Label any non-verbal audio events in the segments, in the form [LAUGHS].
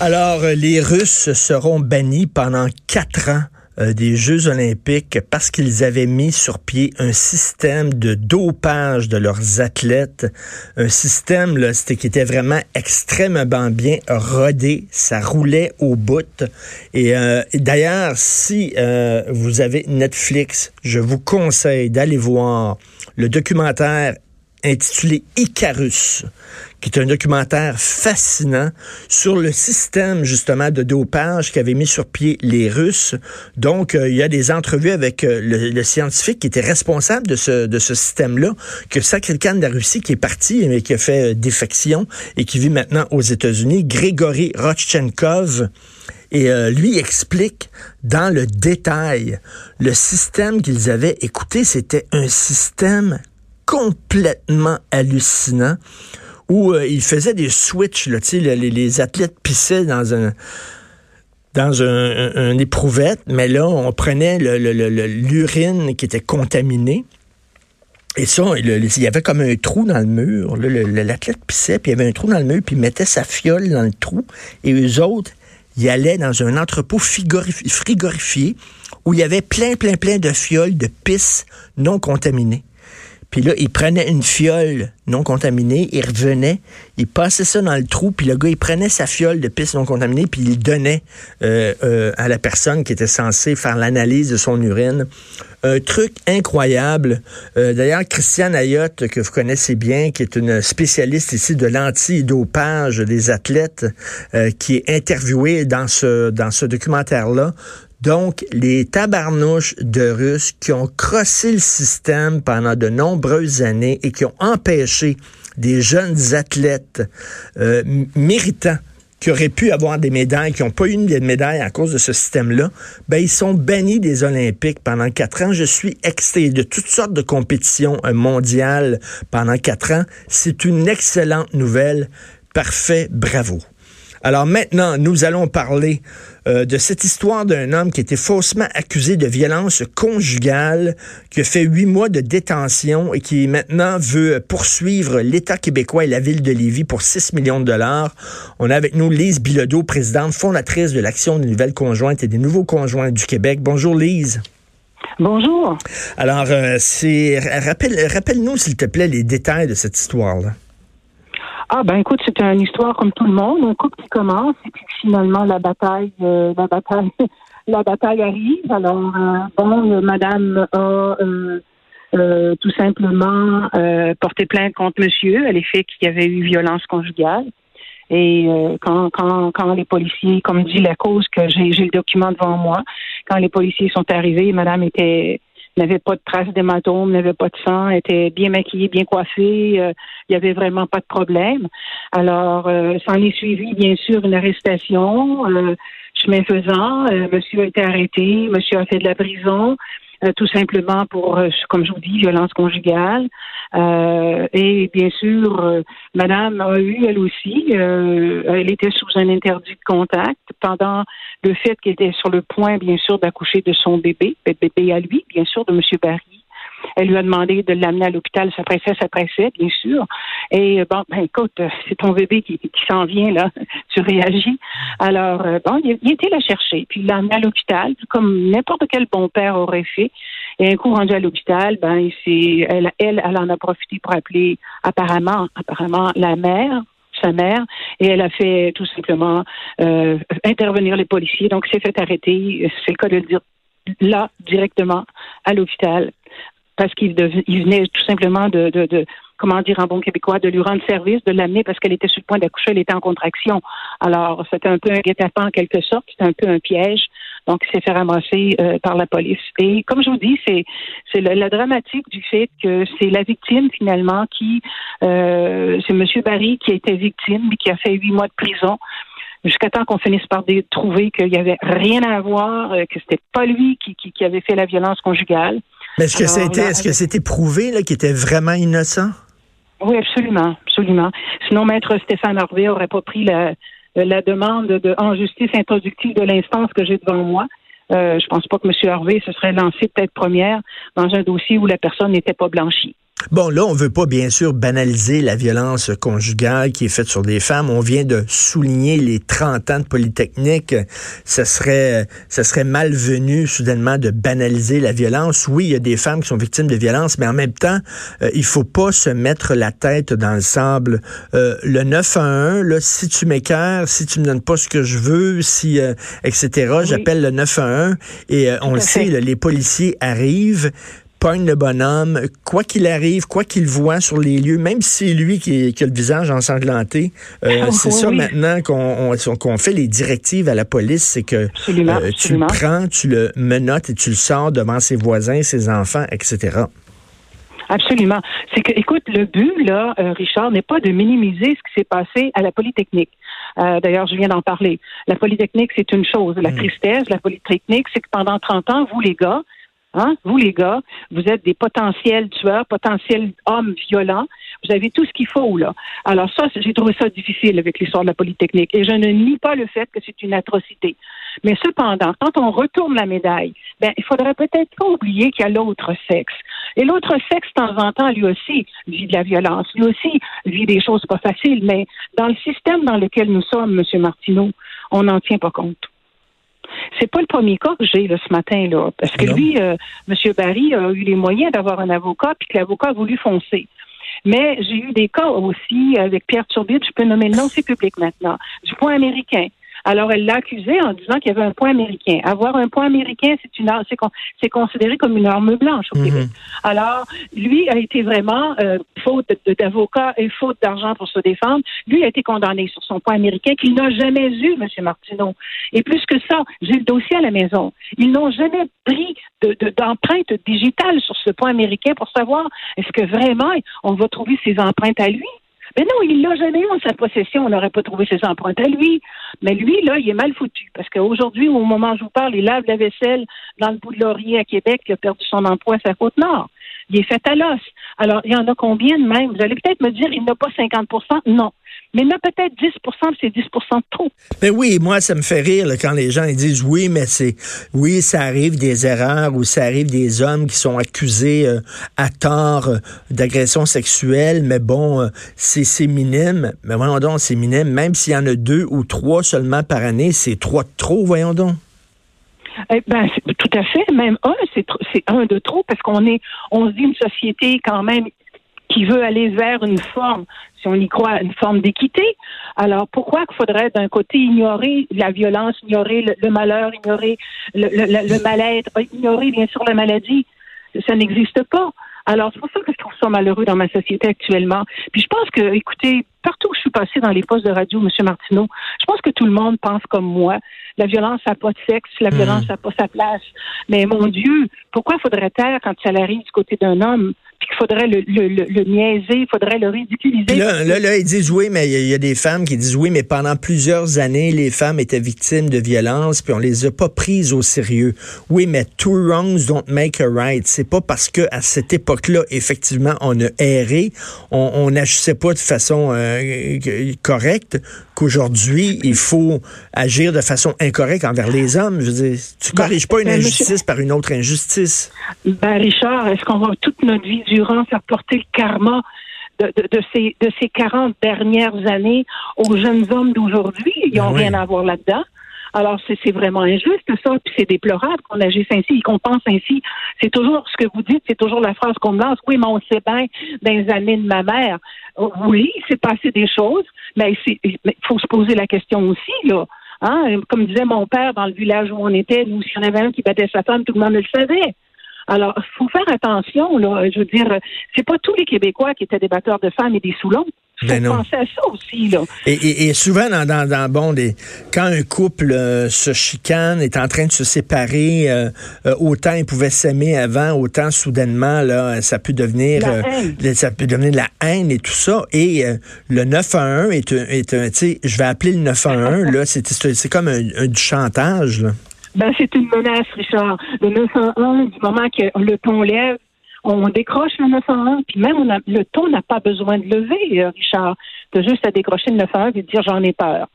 Alors, euh, les Russes seront bannis pendant quatre ans euh, des Jeux olympiques parce qu'ils avaient mis sur pied un système de dopage de leurs athlètes, un système qui était vraiment extrêmement bien rodé, ça roulait au bout. Et euh, d'ailleurs, si vous avez Netflix, je vous conseille d'aller voir le documentaire intitulé Icarus, qui est un documentaire fascinant sur le système justement de dopage qu'avaient mis sur pied les Russes. Donc, euh, il y a des entrevues avec euh, le, scientifique qui était responsable de ce, de ce système-là, que quelqu'un de la Russie qui est parti, mais qui a fait euh, défection et qui vit maintenant aux États-Unis, Grégory Rodchenkov. Et lui explique dans le détail le système qu'ils avaient. Écoutez, c'était un système complètement hallucinant où euh, il faisait des switches, là, les, athlètes pissaient dans un dans un, éprouvette, mais là, on prenait l'urine qui était contaminée. Et ça, il y avait comme un trou dans le mur. L'athlète pissait, puis il y avait un trou dans le mur, puis il mettait sa fiole dans le trou. Et eux autres, ils allaient dans un entrepôt frigorifié où il y avait plein, plein, plein de fioles de pisse non contaminées. Puis là, il prenait une fiole non contaminée, il revenait, il passait ça dans le trou, puis le gars, il prenait sa fiole de pisse non contaminée, puis il donnait euh, euh, à la personne qui était censée faire l'analyse de son urine. Un truc incroyable. Euh, d'ailleurs, Christiane Ayotte, que vous connaissez bien, qui est une spécialiste ici de l'antidopage des athlètes, qui est interviewée dans ce, dans ce documentaire-là, donc, les tabarnouches de Russes qui ont crossé le système pendant de nombreuses années et qui ont empêché des jeunes athlètes euh, méritants qui auraient pu avoir des médailles, qui n'ont pas eu de médailles à cause de ce système-là, ben ils sont bannis des Olympiques pendant quatre ans. Je suis excité de toutes sortes de compétitions euh, mondiales pendant quatre ans. C'est une excellente nouvelle. Parfait, bravo. Alors maintenant, nous allons parler euh, de cette histoire d'un homme qui était faussement accusé de violence conjugale, qui a fait huit mois de détention et qui maintenant veut poursuivre l'État québécois et la ville de Lévis pour 6 millions de dollars. On a avec nous Lise Bilodeau, présidente fondatrice de l'Action des nouvelles conjointes et des nouveaux conjoints du Québec. Bonjour Lise. Bonjour. Alors, euh, c'est rappelle, rappelle-nous s'il te plaît les détails de cette histoire-là. Ah ben écoute, c'est une histoire comme tout le monde, un couple qui commence et puis finalement la bataille, euh, la bataille, [LAUGHS] la bataille arrive. Alors euh, bon, euh, Madame a tout simplement porté plainte contre Monsieur à l'effet qu'il y avait eu violence conjugale. Et quand, quand, quand les policiers, comme dit la cause que j'ai, j'ai le document devant moi, quand les policiers sont arrivés, Madame était n'avait pas de traces d'hématome, n'avait pas de sang, était bien maquillée, bien coiffée, euh, il n'y avait vraiment pas de problème. Alors, euh, s'en est suivi, bien sûr, une arrestation. Euh, chemin faisant, euh, monsieur a été arrêté, monsieur a fait de la prison. Euh, tout simplement pour, euh, comme je vous dis, violence conjugale. Euh, et bien sûr, Madame a eu, elle aussi, elle était sous un interdit de contact pendant le fait qu'elle était sur le point, bien sûr, d'accoucher de son bébé, bébé à lui, bien sûr, de Monsieur Barry. Elle lui a demandé de l'amener à l'hôpital. Ça pressait, ça pressait, bien sûr. Et euh, bon, ben écoute, euh, c'est ton bébé qui, qui s'en vient, là. [LAUGHS] tu réagis. Alors, euh, bon, il, il était la chercher. Puis il l'a amené à l'hôpital, comme n'importe quel bon père aurait fait. Et un coup rendu à l'hôpital, ben, c'est, elle, elle, elle en a profité pour appeler apparemment, apparemment la mère sa mère et elle a fait tout simplement euh, intervenir les policiers. Donc, s'est fait arrêter, c'est le cas de le dire, là, directement à l'hôpital parce qu'il venait tout simplement de, de, de, comment dire en bon québécois, de lui rendre service, de l'amener parce qu'elle était sur le point d'accoucher, elle était en contraction. Alors, c'était un peu un guet-apens en quelque sorte, c'était un peu un piège. Donc, il s'est fait ramasser euh, par la police. Et comme je vous dis, c'est c'est la, dramatique du fait que c'est la victime finalement qui, euh, c'est Monsieur Barry qui a été victime, qui a fait huit mois de prison jusqu'à temps qu'on finisse par trouver qu'il n'y avait rien à voir, euh, que c'était pas lui qui, qui, qui, avait fait la violence conjugale. Mais est-ce que c'était est-ce que c'était prouvé qu'il était vraiment innocent? Oui, absolument, absolument. Sinon, maître Stéphane Harvey aurait pas pris la, la demande de, en justice introductive de l'instance que j'ai devant moi. Euh, je pense pas que M. Harvey se serait lancé peut-être première dans un dossier où la personne n'était pas blanchie. Bon, là, on veut pas, bien sûr, banaliser la violence conjugale qui est faite sur des femmes. On vient de souligner les 30 ans de Polytechnique. Ce serait, ce serait malvenu, soudainement, de banaliser la violence. Oui, il y a des femmes qui sont victimes de violence, mais en même temps, euh, il faut pas se mettre la tête dans le sable. Euh, le 911, là, si tu m'écœures, si tu me donnes pas ce que je veux, si, euh, etc., j'appelle le 911 et on le sait, les policiers arrivent, pogne le bonhomme, quoi qu'il arrive, quoi qu'il voit sur les lieux, même si c'est lui qui, a le visage ensanglanté, euh, c'est ça maintenant qu'on fait les directives à la police, c'est que euh, tu le prends, tu le menottes et tu le sors devant ses voisins, ses enfants, etc. Absolument. C'est que, écoute, le but, là, euh, Richard, n'est pas de minimiser ce qui s'est passé à la Polytechnique. D'ailleurs, je viens d'en parler. La Polytechnique, c'est une chose. La mm. tristesse, la Polytechnique, c'est que pendant 30 ans, vous, les gars, Hein? Vous, les gars, vous êtes des potentiels tueurs, potentiels hommes violents. Vous avez tout ce qu'il faut, là. Alors ça, j'ai trouvé ça difficile avec l'histoire de la Polytechnique. Et je ne nie pas le fait que c'est une atrocité. Mais cependant, quand on retourne la médaille, ben, il faudrait peut-être pas oublier qu'il y a l'autre sexe. Et l'autre sexe, de temps en temps, lui aussi vit de la violence. Lui aussi vit des choses pas faciles. Mais dans le système dans lequel nous sommes, M. Martineau, on n'en tient pas compte. C'est pas le premier cas que j'ai ce matin là, parce que lui, euh, M. Barry a eu les moyens d'avoir un avocat, puis que l'avocat a voulu foncer. Mais j'ai eu des cas aussi avec Pierre Turbide, je peux nommer le nom, c'est public maintenant, du point américain. Alors, elle l'a accusé en disant qu'il y avait un point américain. Avoir un point américain, c'est une c'est considéré comme une arme blanche au Québec. Mhm. Alors, lui a été vraiment euh, faute d'avocat et faute d'argent pour se défendre. Lui a été condamné sur son point américain qu'il n'a jamais eu, M. Martineau. Et plus que ça, j'ai le dossier à la maison. Ils n'ont jamais pris d'empreintes de, digitales sur ce point américain pour savoir est-ce que vraiment on va trouver ces empreintes à lui. Mais non, il l'a jamais eu en sa possession. On n'aurait pas trouvé ses empreintes à lui. Mais lui, là, il est mal foutu. Parce qu'aujourd'hui, au moment où je vous parle, il lave la vaisselle dans le bout de laurier à Québec. Il a perdu son emploi à sa côte nord. Il est fait à l'os. Alors, il y en a combien de même? Vous allez peut-être me dire, il n'a pas 50% Non mais il y a peut-être 10% c'est 10 de trop. Mais oui, moi, ça me fait rire quand les gens ils disent oui, mais c'est oui, ça arrive des erreurs ou ça arrive des hommes qui sont accusés euh, à tort euh, d'agression sexuelle, mais bon, euh, c'est minime. Mais voyons donc, c'est minime. Même s'il y en a deux ou trois seulement par année, c'est trois de trop, voyons donc. Eh ben, tout à fait. Même un, c'est un de trop parce qu'on est, on se dit une société quand même qui veut aller vers une forme, si on y croit, une forme d'équité. Alors pourquoi qu'il faudrait d'un côté ignorer la violence, ignorer le, malheur, ignorer le, le mal-être, ignorer bien sûr la maladie? Ça n'existe pas. Alors, c'est pour ça que je trouve ça malheureux dans ma société actuellement. Puis je pense que, écoutez, partout où je suis passée dans les postes de radio, M. Martineau, je pense que tout le monde pense comme moi. La violence n'a pas de sexe, la hmm. violence n'a pas sa place. Mais mon Dieu, pourquoi faudrait-elle, quand ça arrive du côté d'un homme, qu'il faudrait le, le, le, niaiser, il faudrait le ridiculiser. Là, là, ils disent oui, mais il y, a des femmes qui disent oui, mais pendant plusieurs années, les femmes étaient victimes de violences, puis on les a pas prises au sérieux. Oui, mais two wrongs don't make a right. C'est pas parce que à cette époque-là, effectivement, on a erré, on n'agissait pas de façon euh, correcte, qu'aujourd'hui, il faut agir de façon incorrecte envers les hommes. Je veux dire, tu ben, corriges pas une ben, injustice par une autre injustice. Ben, Richard, est-ce qu'on va toute notre vie durant faire porter le karma de, de, ces, de ces 40 dernières années aux jeunes hommes d'aujourd'hui? Ils n'ont ben rien à voir là-dedans. Alors, c'est vraiment injuste, ça, puis c'est déplorable qu'on agisse ainsi, qu'on pense ainsi. C'est toujours ce que vous dites, c'est toujours la phrase qu'on me lance. Oui, mais on sait bien dans les années de ma mère. Oui, c'est passé des choses, mais il faut se poser la question aussi, là. Hein? Comme disait mon père dans le village où on était, nous, s'il y en avait un qui battait sa femme, tout le monde le savait. Alors, faut faire attention, là. Je veux dire, c'est pas tous les Québécois qui étaient des batteurs de femmes et des soulons. Ben faut penser à ça aussi, là. Et, souvent, dans, dans, bon, des, quand un couple euh, se chicane, est en train de se séparer, euh, euh, autant ils pouvaient s'aimer avant, autant soudainement, là, ça peut devenir, ça peut devenir de la haine et tout ça. Et le 911 est un, est un tu sais, je vais appeler le 911, là, [LAUGHS] c'est comme un, un, du chantage, là. Ben, c'est une menace, Richard. Le 911, du moment que le ton lève, on décroche le 911, puis même le ton n'a pas besoin de lever, euh, Richard. Tu juste à décrocher le 911 et dire j'en ai peur.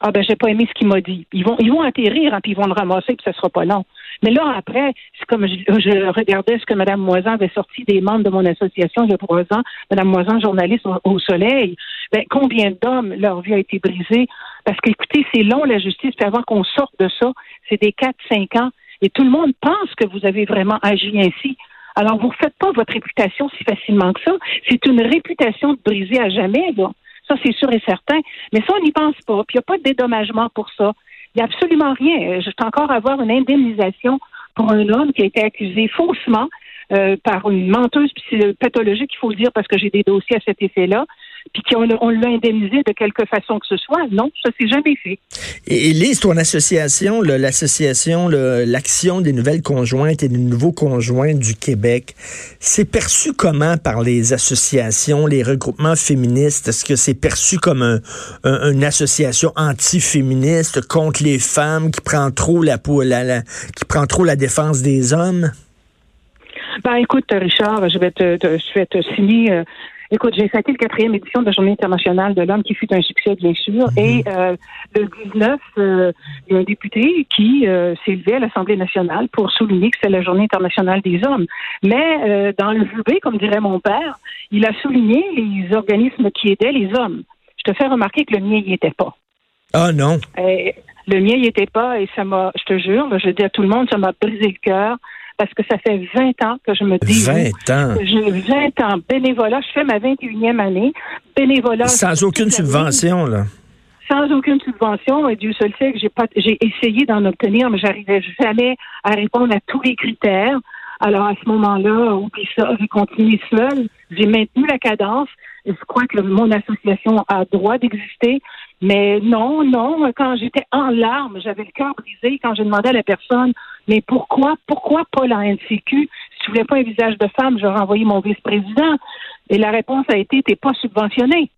Ah ben j'ai pas aimé ce qu'il m'a dit. Ils vont ils vont atterrir hein, puis ils vont le ramasser puis ça sera pas long. Mais là, après, c'est comme je, je, regardais ce que Mme Moisan avait sorti des membres de mon association il y a trois ans, Mme Moisan, journaliste au, Soleil, ben, combien d'hommes leur vie a été brisée? Parce qu'écoutez, c'est long la justice, puis avant qu'on sorte de ça, c'est des quatre, cinq ans. Et tout le monde pense que vous avez vraiment agi ainsi. Alors, vous ne faites pas votre réputation si facilement que ça. C'est une réputation de briser à jamais. Ça, c'est sûr et certain. Mais ça, on n'y pense pas. Puis il n'y a pas de dédommagement pour ça. Il n'y a absolument rien. Je vais encore avoir une indemnisation pour un homme qui a été accusé faussement euh, par une menteuse pathologique, il faut le dire, parce que j'ai des dossiers à cet effet-là puis qu'on on, l'a indemnisé de quelque façon que ce soit. Non, ça s'est jamais fait. Et, Lise, ton association, l'association, l'Action des nouvelles conjointes et des nouveaux conjoints du Québec, c'est perçu comment par les associations, les regroupements féministes? Est-ce que c'est perçu comme un, une association anti-féministe contre les femmes qui prend trop la, la, qui prend trop la défense des hommes? Ben, écoute, Richard, je vais te, je vais te signer euh, Écoute, j'ai fêté le quatrième édition de la Journée internationale de l'homme qui fut un succès, bien sûr. Mhm. Et euh, le 19, euh, il y a un député qui euh, s'est levé à l'Assemblée nationale pour souligner que c'est la Journée internationale des hommes. Mais euh, dans le VB, comme dirait mon père, il a souligné les organismes qui aidaient les hommes. Je te fais remarquer que le mien n'y était pas. Ah non. le mien n'y était pas et ça m'a, je te jure, je dis à tout le monde, ça m'a brisé le cœur parce que ça fait 20 ans que je me dis. 20 ans. J'ai 20 ans bénévolat. Je fais ma 21e année. Bénévolat. Sans aucune subvention, là. Sans aucune subvention. Et Dieu seul sait que j'ai pas, j'ai essayé d'en obtenir, mais j'arrivais jamais à répondre à tous les critères. Alors, à ce moment-là, oublie ça, j'ai continué seul. J'ai maintenu la cadence. Je crois que mon association a droit d'exister. Mais non, non, quand j'étais en larmes, j'avais le cœur brisé quand je demandais à la personne, mais pourquoi, pourquoi pas la NCQ? Si tu voulais pas un visage de femme, j'aurais envoyé mon vice-président. Et la réponse a été, t'es pas subventionné.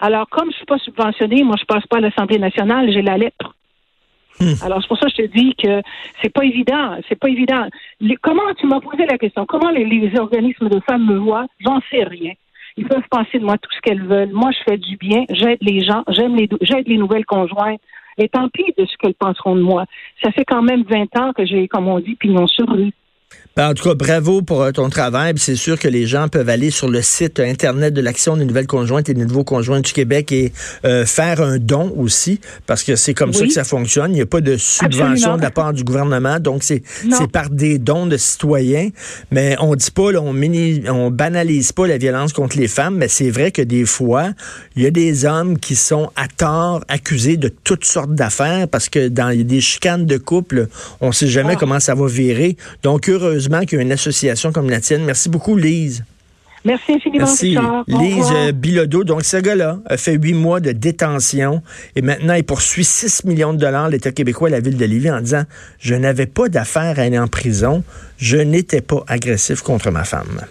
Alors, comme je suis pas subventionné, moi, je passe pas à l'Assemblée nationale, j'ai la lettre. Hmm. Alors, c'est pour ça que je te dis que c'est pas évident. C'est pas évident. comment tu m'as posé la question? Comment les organismes de femmes me voient? J'en sais rien. Ils peuvent penser de moi tout ce qu'elles veulent. Moi, je fais du bien, j'aide les gens, j'aime les, j'aide les nouvelles conjointes. Et tant pis de ce qu'elles penseront de moi. Ça fait quand même 20 ans que j'ai, comme on dit, pignon sur rue. Ben, en tout cas, bravo pour euh, ton travail. C'est sûr que les gens peuvent aller sur le site Internet de l'Action des nouvelles conjointes et des nouveaux conjoints du Québec et euh, faire un don aussi, parce que c'est comme ça que ça fonctionne. Il n'y a pas de subvention de la part du gouvernement, donc c'est par des dons de citoyens. Mais on dit pas, on, mini, on banalise pas la violence contre les femmes, mais c'est vrai que des fois, il y a des hommes qui sont à tort accusés de toutes sortes d'affaires, parce que dans des chicanes de couple, on sait jamais ah. comment ça va virer. Donc, heureusement, qu'il y a une association comme la tienne. Merci beaucoup, Lise. Merci infiniment, Merci. Lise euh, Bilodeau. Donc, ce gars-là a fait huit mois de détention et maintenant, il poursuit 6 millions de dollars l'État québécois et la ville de Lévis en disant Je n'avais pas d'affaire à aller en prison. Je n'étais pas agressif contre ma femme.